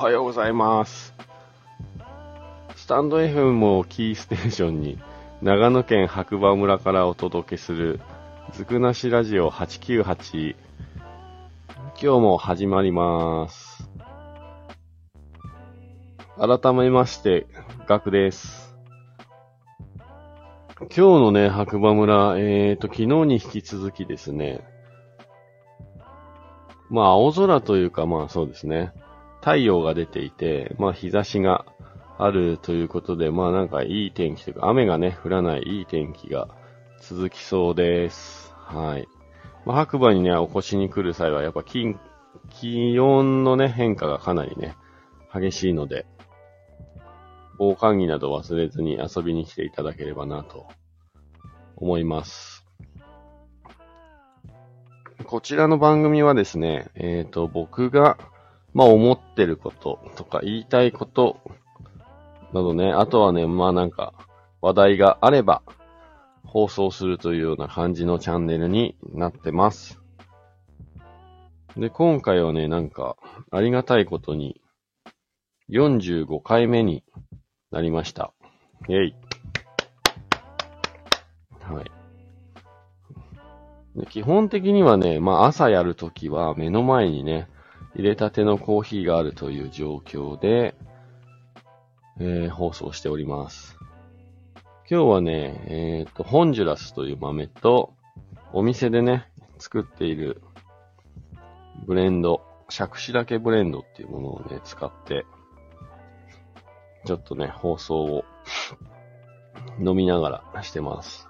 はようございます。スタンド FM をキーステーションに、長野県白馬村からお届けする、ずくなしラジオ898。今日も始まります。改めまして、ガクです。今日のね、白馬村、えーと、昨日に引き続きですね、まあ、青空というか、まあそうですね。太陽が出ていて、まあ日差しがあるということで、まあなんかいい天気というか、雨がね、降らないいい天気が続きそうです。はい。まあ白馬にね、お越しに来る際は、やっぱ気気温のね、変化がかなりね、激しいので、防寒着など忘れずに遊びに来ていただければなと思います。こちらの番組はですね、えっ、と、僕が、まあ思ってることとか言いたいことなどね、あとはね、まあなんか話題があれば放送するというような感じのチャンネルになってます。で、今回はね、なんかありがたいことに45回目になりました。イェイ。はい。基本的にはね、まあ朝やるときは目の前にね、入れたてのコーヒーがあるという状況で、えー放送しております。今日はね、えっ、と、ホンジュラスという豆と、お店でね、作っているブレンド、杓子だけブレンドっていうものをね、使って、ちょっとね、放送を飲みながらしてます。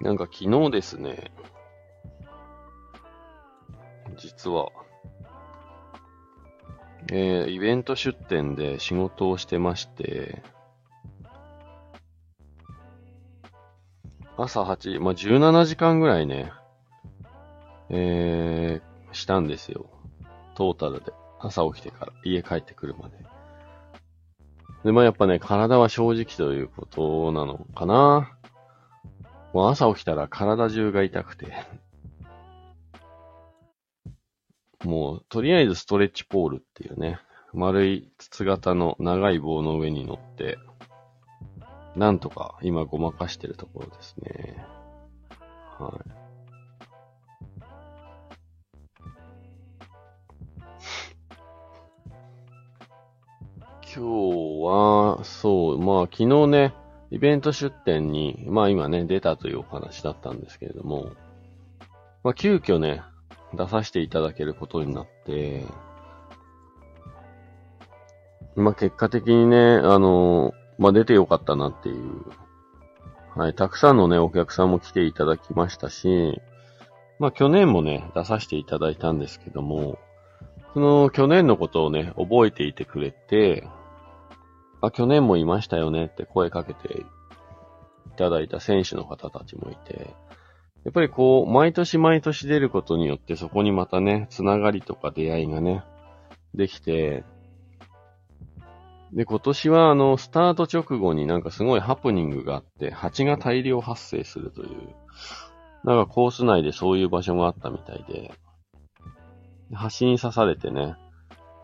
なんか昨日ですね、実は、えーイベント出店で仕事をしてまして、朝8、まあ、17時間ぐらいね、えー、したんですよ。トータルで。朝起きてから家帰ってくるまで。で、まあやっぱね、体は正直ということなのかな。もう朝起きたら体中が痛くて。もう、とりあえずストレッチポールっていうね、丸い筒型の長い棒の上に乗って、なんとか今ごまかしてるところですね。はい。今日は、そう、まあ昨日ね、イベント出店に、まあ今ね、出たというお話だったんですけれども、まあ急遽ね、出させていただけることになって、まあ結果的にね、あの、まあ出てよかったなっていう、はい、たくさんのね、お客さんも来ていただきましたし、まあ去年もね、出させていただいたんですけども、その去年のことをね、覚えていてくれて、あ、去年もいましたよねって声かけていただいた選手の方たちもいて、やっぱりこう、毎年毎年出ることによってそこにまたね、つながりとか出会いがね、できて、で、今年はあの、スタート直後になんかすごいハプニングがあって、蜂が大量発生するという、なんかコース内でそういう場所があったみたいで、端に刺されてね、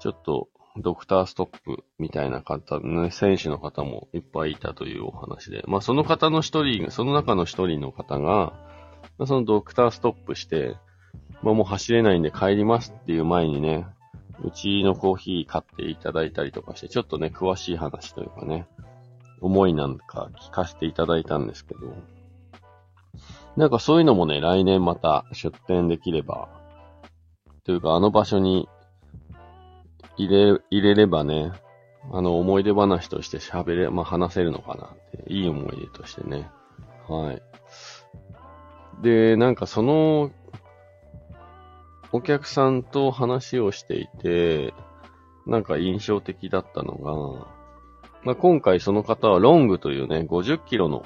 ちょっとドクターストップみたいな方、ね、選手の方もいっぱいいたというお話で、まあその方の一人、その中の一人の方が、まあそのドクターストップして、まあもう走れないんで帰りますっていう前にね、うちのコーヒー買っていただいたりとかして、ちょっとね、詳しい話というかね、思いなんか聞かせていただいたんですけど、なんかそういうのもね、来年また出店できれば、というかあの場所に入れ、入れればね、あの思い出話として喋れ、まあ話せるのかなって、いい思い出としてね。はい。で、なんかその、お客さんと話をしていて、なんか印象的だったのが、まあ、今回その方はロングというね、50キロの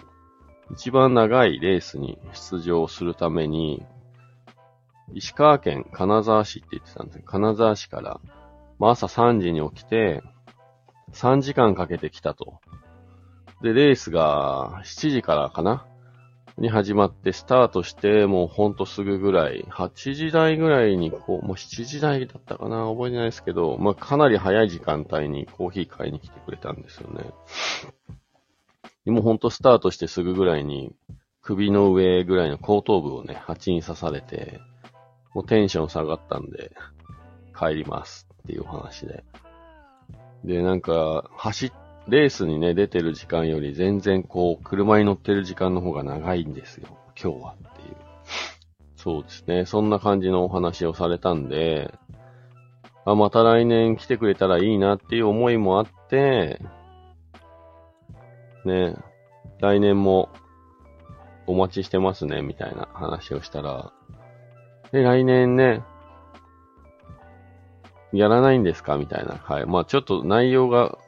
一番長いレースに出場するために、石川県金沢市って言ってたんですよ。金沢市から、まあ、朝3時に起きて、3時間かけてきたと。で、レースが7時からかな？に始まってスタートしてもうほんとすぐぐらい、8時台ぐらいにこう、もう7時台だったかな？覚えてないですけど、まあかなり早い時間帯にコーヒー買いに来てくれたんですよね。でもほんとスタートしてすぐぐらいに、首の上ぐらいの後頭部をね、蜂に刺されて、もうテンション下がったんで、帰りますっていうお話で。で、なんか、走レースにね、出てる時間より全然こう、車に乗ってる時間の方が長いんですよ。今日はっていう。そうですね。そんな感じのお話をされたんで、あ、また来年来てくれたらいいなっていう思いもあって、ね、来年もお待ちしてますね、みたいな話をしたら、え、来年ね、やらないんですか？みたいな。はい。まあちょっと内容が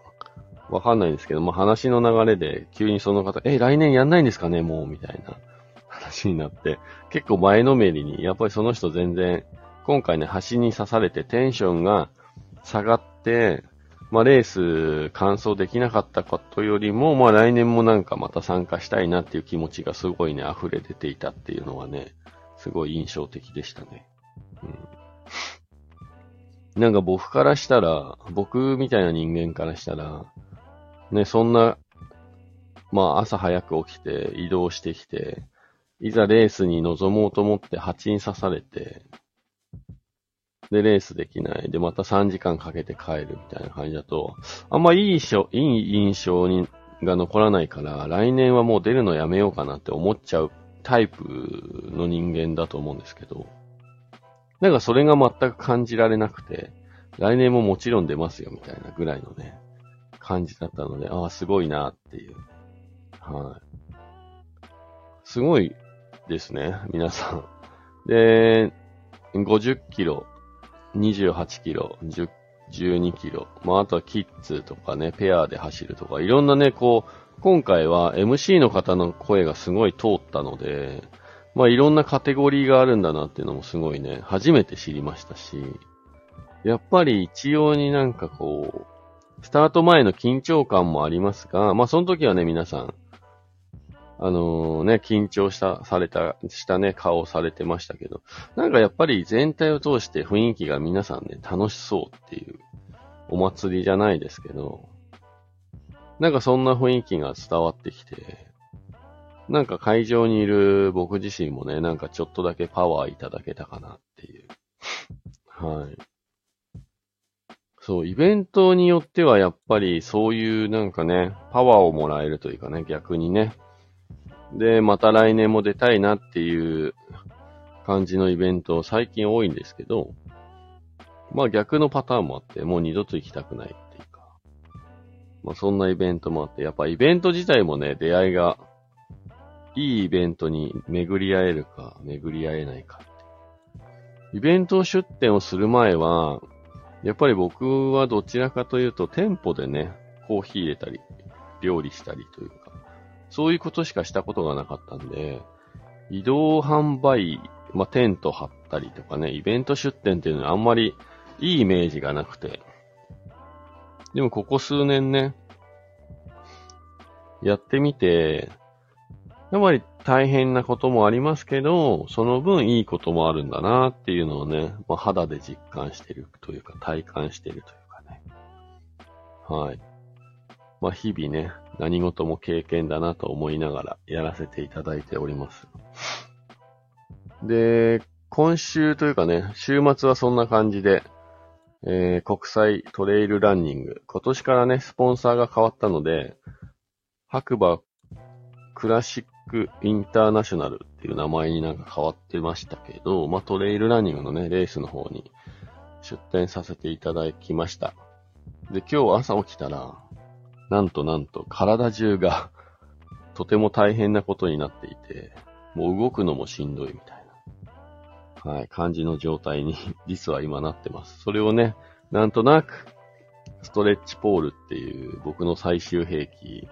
わかんないんですけど、まあ、話の流れで急にその方、え、来年やんないんですかね？もう、みたいな話になって、結構前のめりに、やっぱりその人全然、今回ね、端に刺されてテンションが下がって、まあ、レース完走できなかったことよりも、まあ、来年もなんかまた参加したいなっていう気持ちがすごいね、溢れ出ていたっていうのはね、すごい印象的でしたね。うん、なんか僕からしたら、僕みたいな人間からしたら、ね、そんな、まあ朝早く起きて移動してきて、いざレースに臨もうと思って蜂に刺されて、で、レースできない。で、また3時間かけて帰るみたいな感じだと、あんまいい印象、いい印象に、が残らないから、来年はもう出るのやめようかなって思っちゃうタイプの人間だと思うんですけど、なんかそれが全く感じられなくて、来年ももちろん出ますよみたいなぐらいのね、感じだったので、ああ、すごいなっていう。はい。すごいですね、皆さん。で、50キロ、28キロ、10 12キロ。まあ、あとはキッズとかね、ペアで走るとか、いろんなね、こう、今回は MC の方の声がすごい通ったので、まあ、いろんなカテゴリーがあるんだなっていうのもすごいね、初めて知りましたし、やっぱり一様になんかこう、スタート前の緊張感もありますが、まあその時はね、皆さん、あのー、ね、緊張した、された、したね、顔をされてましたけど、なんかやっぱり全体を通して雰囲気が皆さんね、楽しそうっていう、お祭りじゃないですけど、なんかそんな雰囲気が伝わってきて、なんか会場にいる僕自身もね、なんかちょっとだけパワーいただけたかなっていう。はい。そう、イベントによってはやっぱりそういうなんかね、パワーをもらえるというかね、逆にね。で、また来年も出たいなっていう感じのイベント最近多いんですけど、まあ逆のパターンもあって、もう二度と行きたくないっていうか、まあそんなイベントもあって、やっぱイベント自体もね、出会いが、いいイベントに巡り合えるか、巡り合えないか。イベント出店をする前は、やっぱり僕はどちらかというと店舗でね、コーヒー入れたり、料理したりというか、そういうことしかしたことがなかったんで、移動販売、まあ、テント張ったりとかね、イベント出店っていうのはあんまりいいイメージがなくて。でもここ数年ね、やってみて、やっぱり大変なこともありますけど、その分いいこともあるんだなっていうのをね、まあ、肌で実感してるというか、体感してるというかね。はい。まあ、日々ね、何事も経験だなと思いながらやらせていただいております。で、今週というかね、週末はそんな感じで、えー、国際トレイルランニング。今年からね、スポンサーが変わったので、白馬クラシックインターナショナルっていう名前になんか変わってましたけど、まあ、トレイルランニングのね、レースの方に出展させていただきました。で、今日朝起きたら、なんとなんと体中が とても大変なことになっていて、もう動くのもしんどいみたいな、はい、感じの状態に 実は今なってます。それをね、なんとなく、ストレッチポールっていう僕の最終兵器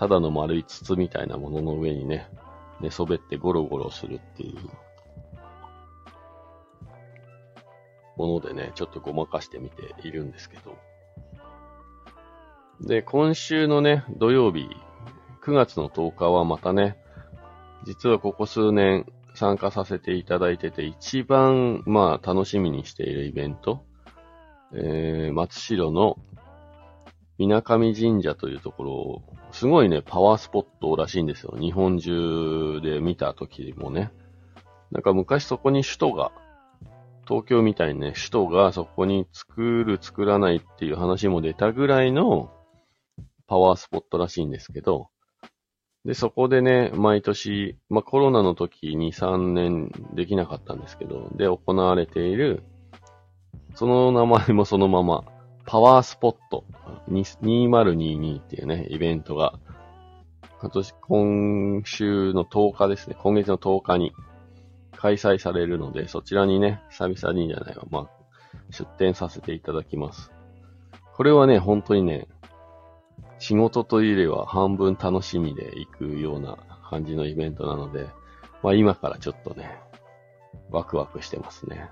ただの丸い筒みたいなものの上にね、寝そべってゴロゴロするっていうものでね、ちょっとごまかしてみているんですけど。で、今週のね、土曜日、9月の10日はまたね、実はここ数年参加させていただいてて、一番、まあ、楽しみにしているイベント、えー、松代の、水上神社というところ、すごいね、パワースポットらしいんですよ。日本中で見た時もね。なんか昔そこに首都が、東京みたいにね、首都がそこに作る作らないっていう話も出たぐらいのパワースポットらしいんですけど、で、そこでね、毎年、まあ、コロナの時に3年できなかったんですけど、で、行われている、その名前もそのまま、パワースポット。2022っていうね、イベントが、今年、今週の10日ですね、今月の10日に開催されるので、そちらにね、久々にじゃないわ、まあ、出展させていただきます。これはね、本当にね、仕事というよりは半分楽しみで行くような感じのイベントなので、まあ今からちょっとね、ワクワクしてますね。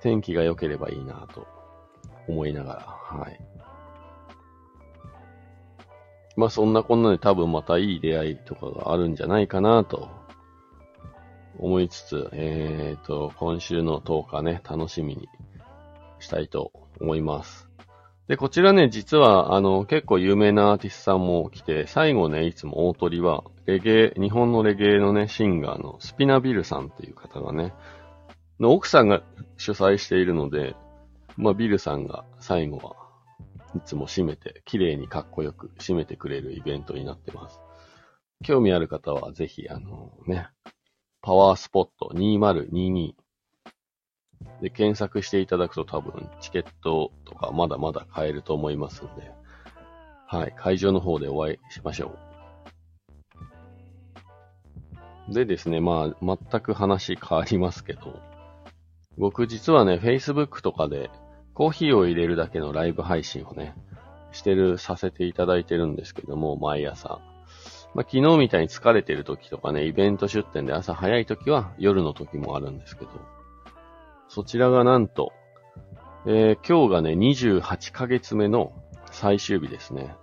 天気が良ければいいなと。思いながら、はい。まあそんなこんなで多分またいい出会いとかがあるんじゃないかなと思いつつ、えっ、ー、と、今週の10日ね、楽しみにしたいと思います。で、こちらね、実は、あの、結構有名なアーティストさんも来て、最後ね、いつも大鳥は、レゲエ、日本のレゲエのね、シンガーのスピナビルさんっていう方がね、の奥さんが主催しているので、まあ、ビルさんが最後はいつも締めて、綺麗にかっこよく締めてくれるイベントになってます。興味ある方はぜひ、あのね、パワースポット2022で、検索していただくと多分チケットとかまだまだ買えると思いますんで、はい、会場の方でお会いしましょう。でですね、まあ、全く話変わりますけど、僕実はね、Facebook とかでコーヒーを入れるだけのライブ配信をね、してる、させていただいてるんですけども、毎朝。まあ、昨日みたいに疲れてる時とかね、イベント出店で朝早い時は夜の時もあるんですけど、そちらがなんと、えー、今日がね、28ヶ月目の最終日ですね。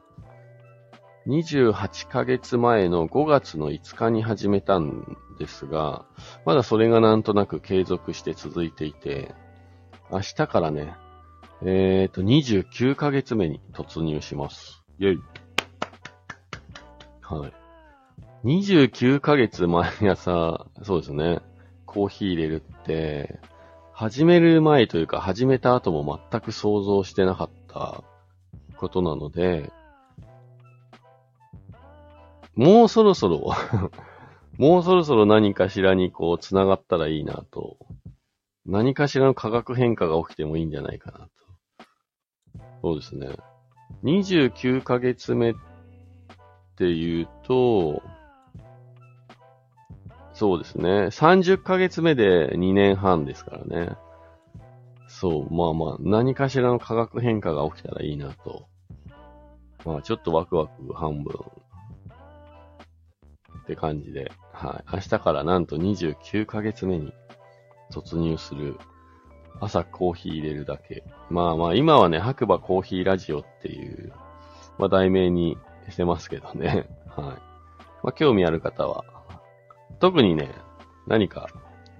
28ヶ月前の5月の5日に始めたんですが、まだそれがなんとなく継続して続いていて、明日からね、えっ、ー、と、29ヶ月目に突入します。イェイ。はい。29ヶ月毎朝、そうですね、コーヒー入れるって、始める前というか始めた後も全く想像してなかったことなので、もうそろそろ もうそろそろ何かしらにこう繋がったらいいなと、何かしらの化学変化が起きてもいいんじゃないかなと。そうですね。29ヶ月目っていうと、そうですね。30ヶ月目で2年半ですからね。そう、まあまあ、何かしらの化学変化が起きたらいいなと。まあ、ちょっとワクワク半分。って感じで、はい。明日からなんと29ヶ月目に突入する朝コーヒー入れるだけ。まあまあ、今はね、白馬コーヒーラジオっていう、まあ題名にしてますけどね。はい。まあ興味ある方は、特にね、何か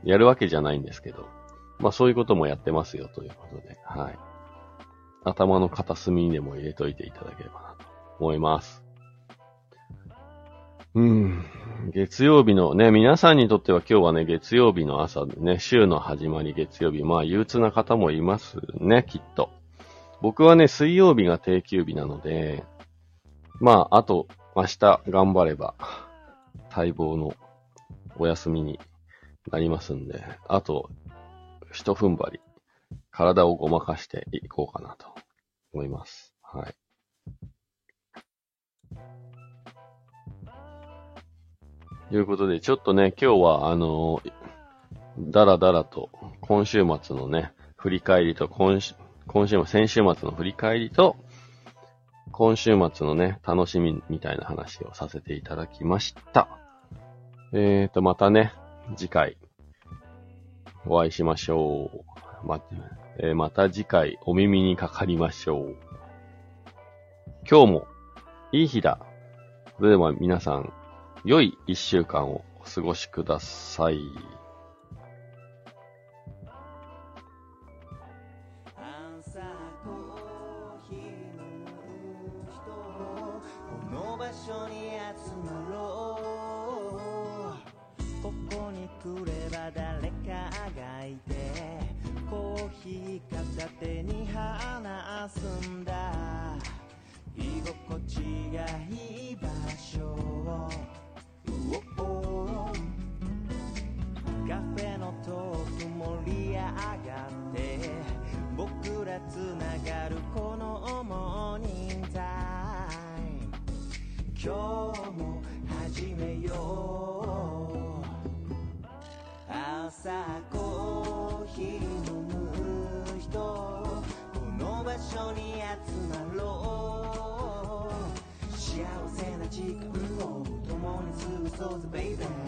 やるわけじゃないんですけど、まあそういうこともやってますよということで、はい。頭の片隅にでも入れといていただければなと思います。うん。月曜日のね、皆さんにとっては今日はね、月曜日の朝ね、週の始まり月曜日、まあ憂鬱な方もいますね、きっと。僕はね、水曜日が定休日なので、まあ、あと、明日頑張れば、待望のお休みになりますんで、あと、一踏ん張り、体をごまかしていこうかなと思います。はい。ということで、ちょっとね、今日は、あのだらだらと、今週末のね、振り返りと、今週、今週末、先週末の振り返りと、今週末のね、楽しみみたいな話をさせていただきました。えーと、またね、次回、お会いしましょう。ま、えー、また次回お耳にかかりましょう。今日も、いい日だ。それでは皆さん、良い一週間をお過ごしください。clothes, baby.